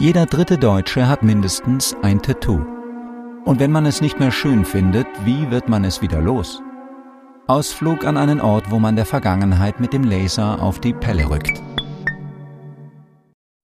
Jeder dritte Deutsche hat mindestens ein Tattoo. Und wenn man es nicht mehr schön findet, wie wird man es wieder los? Ausflug an einen Ort, wo man der Vergangenheit mit dem Laser auf die Pelle rückt.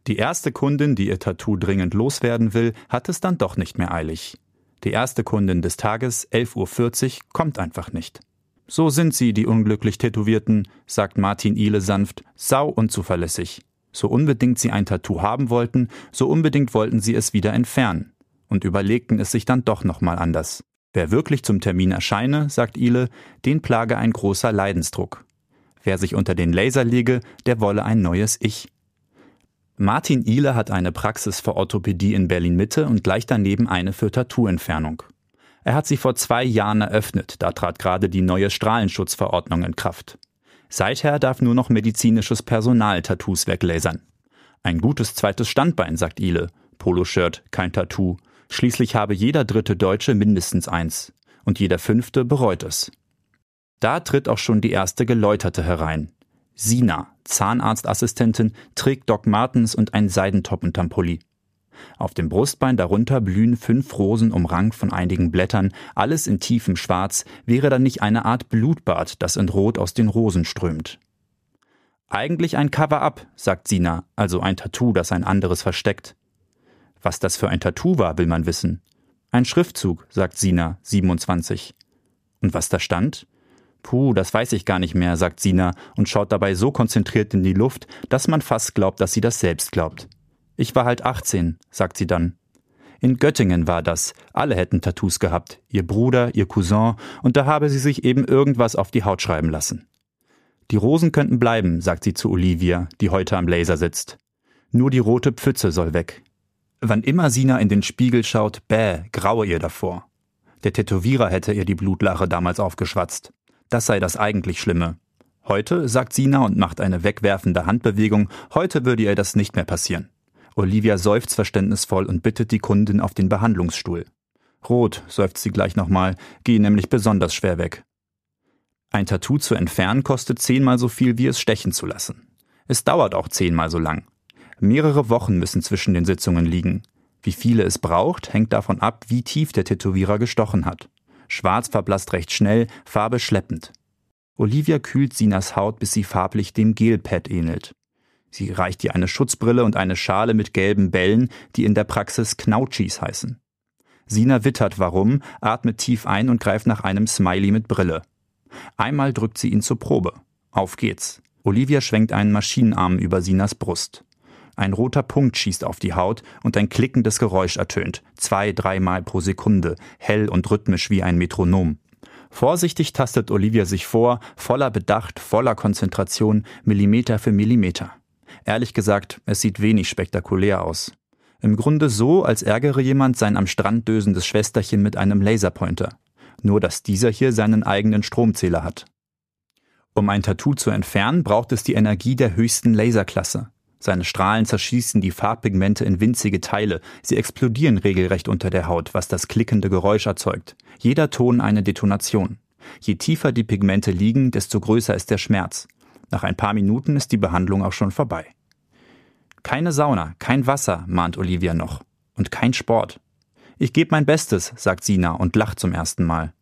Die erste Kundin, die ihr Tattoo dringend loswerden will, hat es dann doch nicht mehr eilig. Die erste Kundin des Tages, 11.40 Uhr, kommt einfach nicht. So sind sie, die unglücklich Tätowierten, sagt Martin Ihle sanft, sau unzuverlässig. So unbedingt sie ein Tattoo haben wollten, so unbedingt wollten sie es wieder entfernen und überlegten es sich dann doch nochmal anders. Wer wirklich zum Termin erscheine, sagt Ile, den plage ein großer Leidensdruck. Wer sich unter den Laser lege, der wolle ein neues Ich. Martin Ile hat eine Praxis für Orthopädie in Berlin Mitte und gleich daneben eine für Tattooentfernung. Er hat sie vor zwei Jahren eröffnet, da trat gerade die neue Strahlenschutzverordnung in Kraft. Seither darf nur noch medizinisches Personal Tattoos weglasern. Ein gutes zweites Standbein, sagt Ile. Poloshirt, kein Tattoo. Schließlich habe jeder dritte Deutsche mindestens eins. Und jeder fünfte bereut es. Da tritt auch schon die erste Geläuterte herein. Sina, Zahnarztassistentin, trägt Doc Martens und ein Seidentop unterm Pulli. Auf dem Brustbein darunter blühen fünf Rosen umrankt von einigen Blättern, alles in tiefem Schwarz, wäre dann nicht eine Art Blutbad, das in Rot aus den Rosen strömt. Eigentlich ein Cover-up, sagt Sina, also ein Tattoo, das ein anderes versteckt. Was das für ein Tattoo war, will man wissen. Ein Schriftzug, sagt Sina, 27. Und was da stand? Puh, das weiß ich gar nicht mehr, sagt Sina und schaut dabei so konzentriert in die Luft, dass man fast glaubt, dass sie das selbst glaubt. Ich war halt 18, sagt sie dann. In Göttingen war das. Alle hätten Tattoos gehabt. Ihr Bruder, ihr Cousin, und da habe sie sich eben irgendwas auf die Haut schreiben lassen. Die Rosen könnten bleiben, sagt sie zu Olivia, die heute am Laser sitzt. Nur die rote Pfütze soll weg. Wann immer Sina in den Spiegel schaut, bäh, graue ihr davor. Der Tätowierer hätte ihr die Blutlache damals aufgeschwatzt. Das sei das eigentlich Schlimme. Heute, sagt Sina und macht eine wegwerfende Handbewegung, heute würde ihr das nicht mehr passieren. Olivia seufzt verständnisvoll und bittet die Kundin auf den Behandlungsstuhl. Rot, seufzt sie gleich nochmal, gehe nämlich besonders schwer weg. Ein Tattoo zu entfernen kostet zehnmal so viel, wie es stechen zu lassen. Es dauert auch zehnmal so lang. Mehrere Wochen müssen zwischen den Sitzungen liegen. Wie viele es braucht, hängt davon ab, wie tief der Tätowierer gestochen hat. Schwarz verblasst recht schnell, Farbe schleppend. Olivia kühlt Sinas Haut, bis sie farblich dem Gelpad ähnelt. Sie reicht ihr eine Schutzbrille und eine Schale mit gelben Bällen, die in der Praxis Knautschis heißen. Sina wittert warum, atmet tief ein und greift nach einem Smiley mit Brille. Einmal drückt sie ihn zur Probe. Auf geht's. Olivia schwenkt einen Maschinenarm über Sinas Brust. Ein roter Punkt schießt auf die Haut und ein klickendes Geräusch ertönt, zwei, dreimal pro Sekunde, hell und rhythmisch wie ein Metronom. Vorsichtig tastet Olivia sich vor, voller Bedacht, voller Konzentration, Millimeter für Millimeter. Ehrlich gesagt, es sieht wenig spektakulär aus. Im Grunde so, als ärgere jemand sein am Strand dösendes Schwesterchen mit einem Laserpointer. Nur dass dieser hier seinen eigenen Stromzähler hat. Um ein Tattoo zu entfernen, braucht es die Energie der höchsten Laserklasse. Seine Strahlen zerschießen die Farbpigmente in winzige Teile. Sie explodieren regelrecht unter der Haut, was das klickende Geräusch erzeugt. Jeder Ton eine Detonation. Je tiefer die Pigmente liegen, desto größer ist der Schmerz. Nach ein paar Minuten ist die Behandlung auch schon vorbei. Keine Sauna, kein Wasser, mahnt Olivia noch. Und kein Sport. Ich gebe mein Bestes, sagt Sina und lacht zum ersten Mal.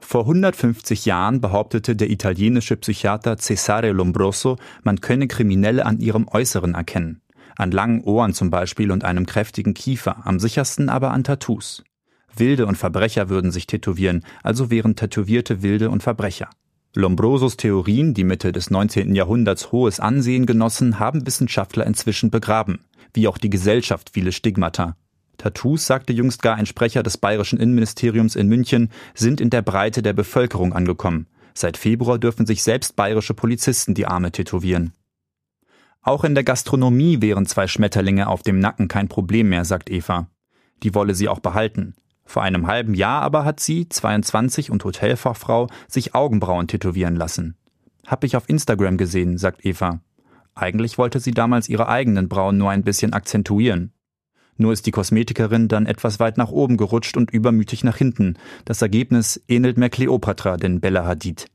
Vor 150 Jahren behauptete der italienische Psychiater Cesare Lombroso, man könne Kriminelle an ihrem Äußeren erkennen. An langen Ohren zum Beispiel und einem kräftigen Kiefer, am sichersten aber an Tattoos. Wilde und Verbrecher würden sich tätowieren, also wären Tätowierte Wilde und Verbrecher. Lombrosos Theorien, die Mitte des 19. Jahrhunderts hohes Ansehen genossen, haben Wissenschaftler inzwischen begraben, wie auch die Gesellschaft viele Stigmata. Tattoos, sagte jüngst gar ein Sprecher des bayerischen Innenministeriums in München, sind in der Breite der Bevölkerung angekommen. Seit Februar dürfen sich selbst bayerische Polizisten die Arme tätowieren. Auch in der Gastronomie wären zwei Schmetterlinge auf dem Nacken kein Problem mehr, sagt Eva. Die wolle sie auch behalten. Vor einem halben Jahr aber hat sie, 22 und Hotelfachfrau, sich Augenbrauen tätowieren lassen. Hab ich auf Instagram gesehen, sagt Eva. Eigentlich wollte sie damals ihre eigenen Brauen nur ein bisschen akzentuieren. Nur ist die Kosmetikerin dann etwas weit nach oben gerutscht und übermütig nach hinten. Das Ergebnis ähnelt mehr Kleopatra denn Bella Hadid.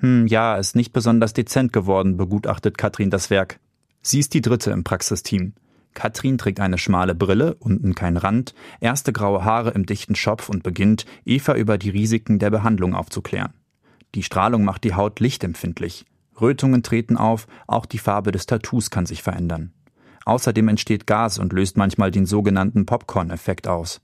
Hm, ja, ist nicht besonders dezent geworden, begutachtet Katrin das Werk. Sie ist die dritte im Praxisteam. Katrin trägt eine schmale Brille, unten kein Rand, erste graue Haare im dichten Schopf und beginnt, Eva über die Risiken der Behandlung aufzuklären. Die Strahlung macht die Haut lichtempfindlich. Rötungen treten auf, auch die Farbe des Tattoos kann sich verändern. Außerdem entsteht Gas und löst manchmal den sogenannten Popcorn-Effekt aus.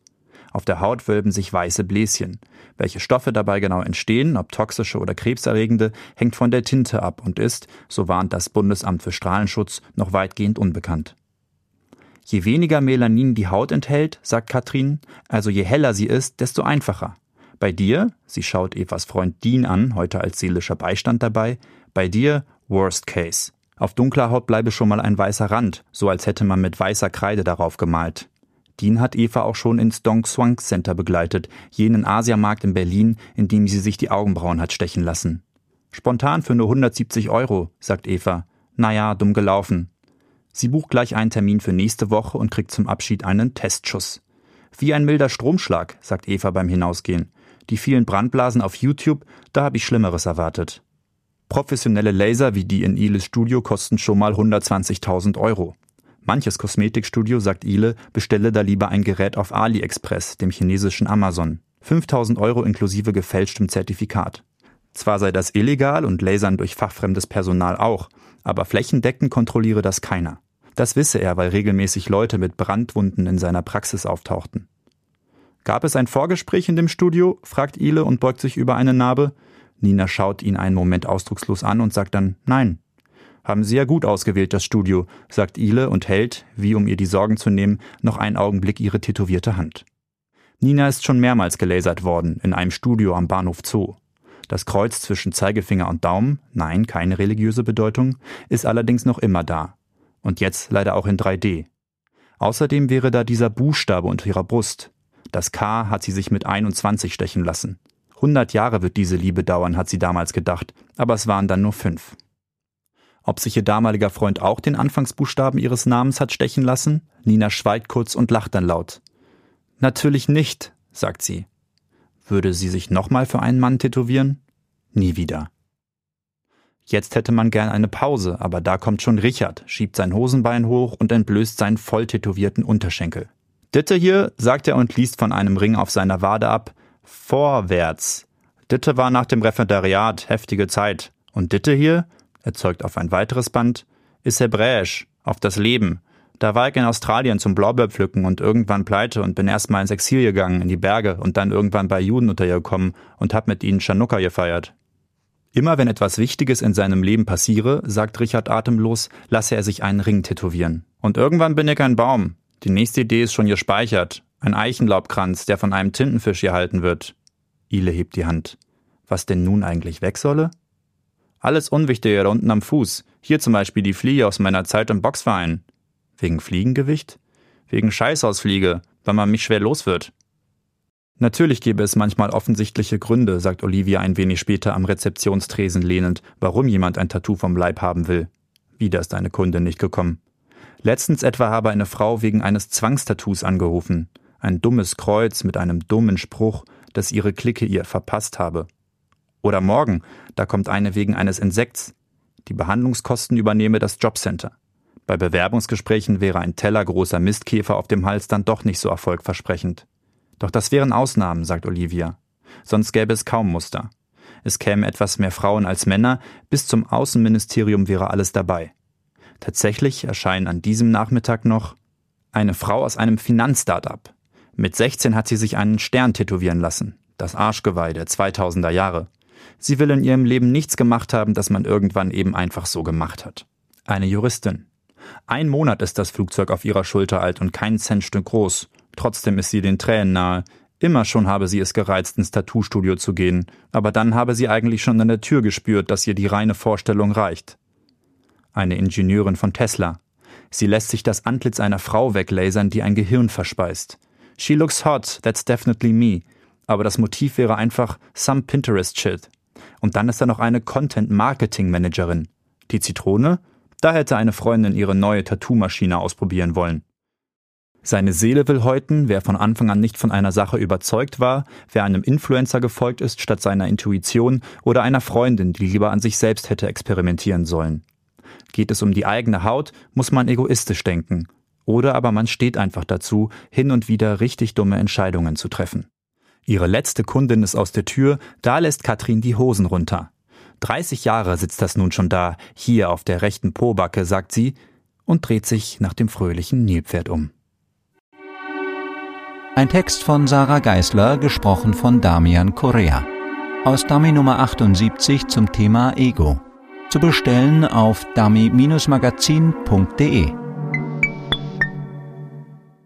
Auf der Haut wölben sich weiße Bläschen. Welche Stoffe dabei genau entstehen, ob toxische oder krebserregende, hängt von der Tinte ab und ist, so warnt das Bundesamt für Strahlenschutz, noch weitgehend unbekannt. Je weniger Melanin die Haut enthält, sagt Katrin, also je heller sie ist, desto einfacher. Bei dir, sie schaut Evas Freund Dean an, heute als seelischer Beistand dabei, bei dir Worst Case. Auf dunkler Haut bleibe schon mal ein weißer Rand, so als hätte man mit weißer Kreide darauf gemalt. Dean hat Eva auch schon ins Dong Swank Center begleitet, jenen Asiamarkt in Berlin, in dem sie sich die Augenbrauen hat stechen lassen. Spontan für nur 170 Euro, sagt Eva. Naja, dumm gelaufen. Sie bucht gleich einen Termin für nächste Woche und kriegt zum Abschied einen Testschuss. Wie ein milder Stromschlag, sagt Eva beim Hinausgehen. Die vielen Brandblasen auf YouTube, da habe ich Schlimmeres erwartet. Professionelle Laser wie die in Iles Studio kosten schon mal 120.000 Euro. Manches Kosmetikstudio, sagt Ile, bestelle da lieber ein Gerät auf AliExpress, dem chinesischen Amazon. 5000 Euro inklusive gefälschtem Zertifikat. Zwar sei das illegal und lasern durch fachfremdes Personal auch, aber flächendeckend kontrolliere das keiner. Das wisse er, weil regelmäßig Leute mit Brandwunden in seiner Praxis auftauchten. Gab es ein Vorgespräch in dem Studio? fragt Ile und beugt sich über eine Narbe. Nina schaut ihn einen Moment ausdruckslos an und sagt dann Nein. Haben Sie ja gut ausgewählt, das Studio, sagt Ile und hält, wie um ihr die Sorgen zu nehmen, noch einen Augenblick ihre tätowierte Hand. Nina ist schon mehrmals gelasert worden, in einem Studio am Bahnhof Zoo. Das Kreuz zwischen Zeigefinger und Daumen, nein, keine religiöse Bedeutung, ist allerdings noch immer da. Und jetzt leider auch in 3D. Außerdem wäre da dieser Buchstabe unter ihrer Brust. Das K hat sie sich mit 21 stechen lassen. 100 Jahre wird diese Liebe dauern, hat sie damals gedacht, aber es waren dann nur fünf. Ob sich ihr damaliger Freund auch den Anfangsbuchstaben ihres Namens hat stechen lassen? Nina schweigt kurz und lacht dann laut. Natürlich nicht, sagt sie. Würde sie sich nochmal für einen Mann tätowieren? Nie wieder. Jetzt hätte man gern eine Pause, aber da kommt schon Richard, schiebt sein Hosenbein hoch und entblößt seinen voll tätowierten Unterschenkel. Ditte hier, sagt er und liest von einem Ring auf seiner Wade ab. Vorwärts. Ditte war nach dem Referendariat, heftige Zeit. Und Ditte hier? er zeugt auf ein weiteres Band, ist hebräisch, auf das Leben. Da war ich in Australien zum Blaubeerpflücken und irgendwann pleite und bin erstmal ins Exil gegangen, in die Berge und dann irgendwann bei Juden untergekommen und hab mit ihnen Chanukka gefeiert. Immer wenn etwas Wichtiges in seinem Leben passiere, sagt Richard atemlos, lasse er sich einen Ring tätowieren. Und irgendwann bin ich ein Baum. Die nächste Idee ist schon gespeichert. Ein Eichenlaubkranz, der von einem Tintenfisch gehalten wird. Ile hebt die Hand. Was denn nun eigentlich weg solle? Alles Unwichtige da unten am Fuß. Hier zum Beispiel die Fliege aus meiner Zeit im Boxverein. Wegen Fliegengewicht? Wegen Scheißausfliege, weil man mich schwer los wird. Natürlich gäbe es manchmal offensichtliche Gründe, sagt Olivia ein wenig später am Rezeptionstresen lehnend, warum jemand ein Tattoo vom Leib haben will. Wieder ist eine Kunde nicht gekommen. Letztens etwa habe eine Frau wegen eines Zwangstattoos angerufen. Ein dummes Kreuz mit einem dummen Spruch, das ihre Clique ihr verpasst habe. Oder morgen, da kommt eine wegen eines Insekts. Die Behandlungskosten übernehme das Jobcenter. Bei Bewerbungsgesprächen wäre ein tellergroßer Mistkäfer auf dem Hals dann doch nicht so erfolgversprechend. Doch das wären Ausnahmen, sagt Olivia. Sonst gäbe es kaum Muster. Es kämen etwas mehr Frauen als Männer, bis zum Außenministerium wäre alles dabei. Tatsächlich erscheinen an diesem Nachmittag noch eine Frau aus einem Finanzstartup. Mit 16 hat sie sich einen Stern tätowieren lassen, das Arschgeweih der 2000er Jahre. Sie will in ihrem Leben nichts gemacht haben, das man irgendwann eben einfach so gemacht hat. Eine Juristin. Ein Monat ist das Flugzeug auf ihrer Schulter alt und kein Centstück groß. Trotzdem ist sie den Tränen nahe. Immer schon habe sie es gereizt, ins Tattoo-Studio zu gehen, aber dann habe sie eigentlich schon an der Tür gespürt, dass ihr die reine Vorstellung reicht. Eine Ingenieurin von Tesla. Sie lässt sich das Antlitz einer Frau weglasern, die ein Gehirn verspeist. She looks hot, that's definitely me. Aber das Motiv wäre einfach some Pinterest shit. Und dann ist da noch eine Content-Marketing-Managerin. Die Zitrone? Da hätte eine Freundin ihre neue Tattoo-Maschine ausprobieren wollen. Seine Seele will häuten, wer von Anfang an nicht von einer Sache überzeugt war, wer einem Influencer gefolgt ist statt seiner Intuition oder einer Freundin, die lieber an sich selbst hätte experimentieren sollen. Geht es um die eigene Haut, muss man egoistisch denken. Oder aber man steht einfach dazu, hin und wieder richtig dumme Entscheidungen zu treffen. Ihre letzte Kundin ist aus der Tür, da lässt Katrin die Hosen runter. 30 Jahre sitzt das nun schon da, hier auf der rechten Pobacke, sagt sie, und dreht sich nach dem fröhlichen Nilpferd um. Ein Text von Sarah Geisler, gesprochen von Damian Correa. Aus Dummy Nummer 78 zum Thema Ego. Zu bestellen auf dummy-magazin.de.